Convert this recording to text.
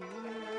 Mm.